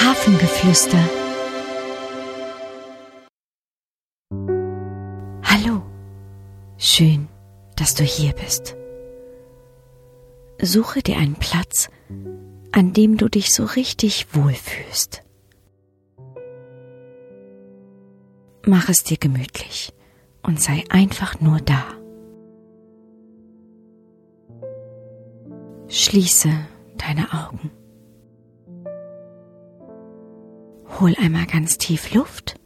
Hafengeflüster. Hallo, schön, dass du hier bist. Suche dir einen Platz, an dem du dich so richtig wohlfühlst. Mach es dir gemütlich und sei einfach nur da. Schließe deine Augen. Hol einmal ganz tief Luft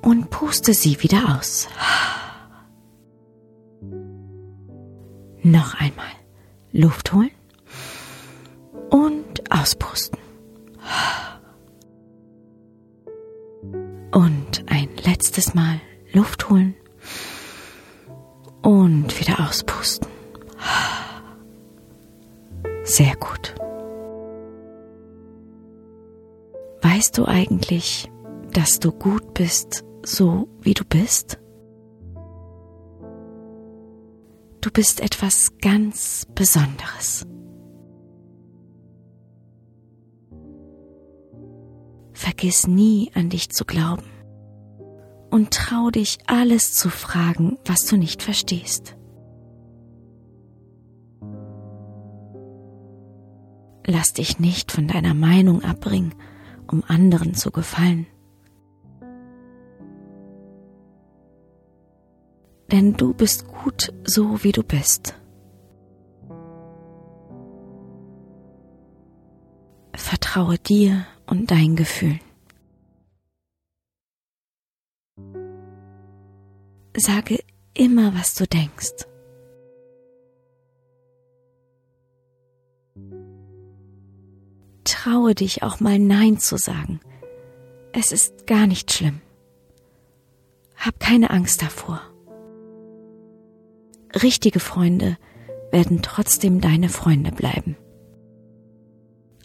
und puste sie wieder aus. Noch einmal Luft holen und auspusten. Und ein letztes Mal Luft holen und wieder auspusten. Sehr gut. Weißt du eigentlich, dass du gut bist, so wie du bist? Du bist etwas ganz Besonderes. Vergiss nie an dich zu glauben und trau dich alles zu fragen, was du nicht verstehst. Lass dich nicht von deiner Meinung abbringen, um anderen zu gefallen. Denn du bist gut so, wie du bist. Vertraue dir und dein Gefühl. Sage immer, was du denkst. Traue dich auch mal Nein zu sagen. Es ist gar nicht schlimm. Hab keine Angst davor. Richtige Freunde werden trotzdem deine Freunde bleiben.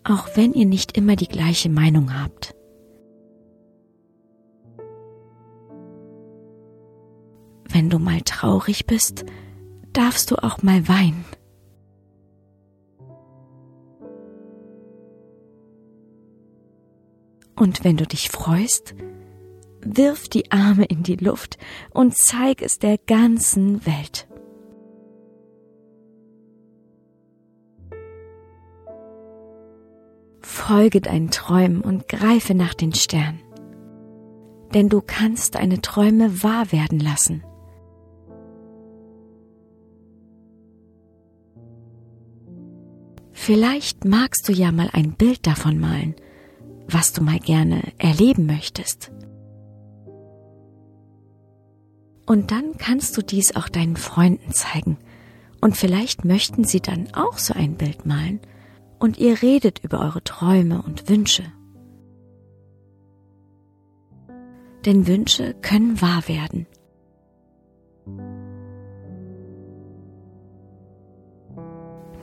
Auch wenn ihr nicht immer die gleiche Meinung habt. Wenn du mal traurig bist, darfst du auch mal weinen. Und wenn du dich freust, wirf die Arme in die Luft und zeig es der ganzen Welt. Folge deinen Träumen und greife nach den Sternen. Denn du kannst deine Träume wahr werden lassen. Vielleicht magst du ja mal ein Bild davon malen, was du mal gerne erleben möchtest. Und dann kannst du dies auch deinen Freunden zeigen. Und vielleicht möchten sie dann auch so ein Bild malen. Und ihr redet über eure Träume und Wünsche. Denn Wünsche können wahr werden.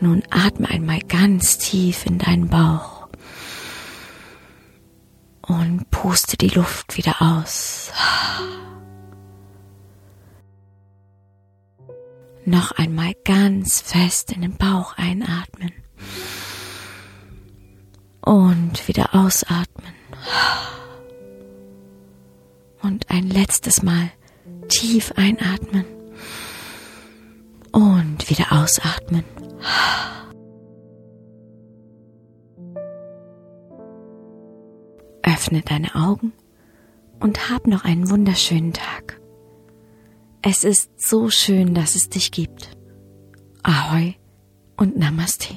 Nun atme einmal ganz tief in deinen Bauch und puste die Luft wieder aus. Noch einmal ganz fest in den Bauch einatmen und wieder ausatmen. Und ein letztes Mal tief einatmen und wieder ausatmen. Öffne deine Augen und hab noch einen wunderschönen Tag. Es ist so schön, dass es dich gibt. Ahoi und Namaste.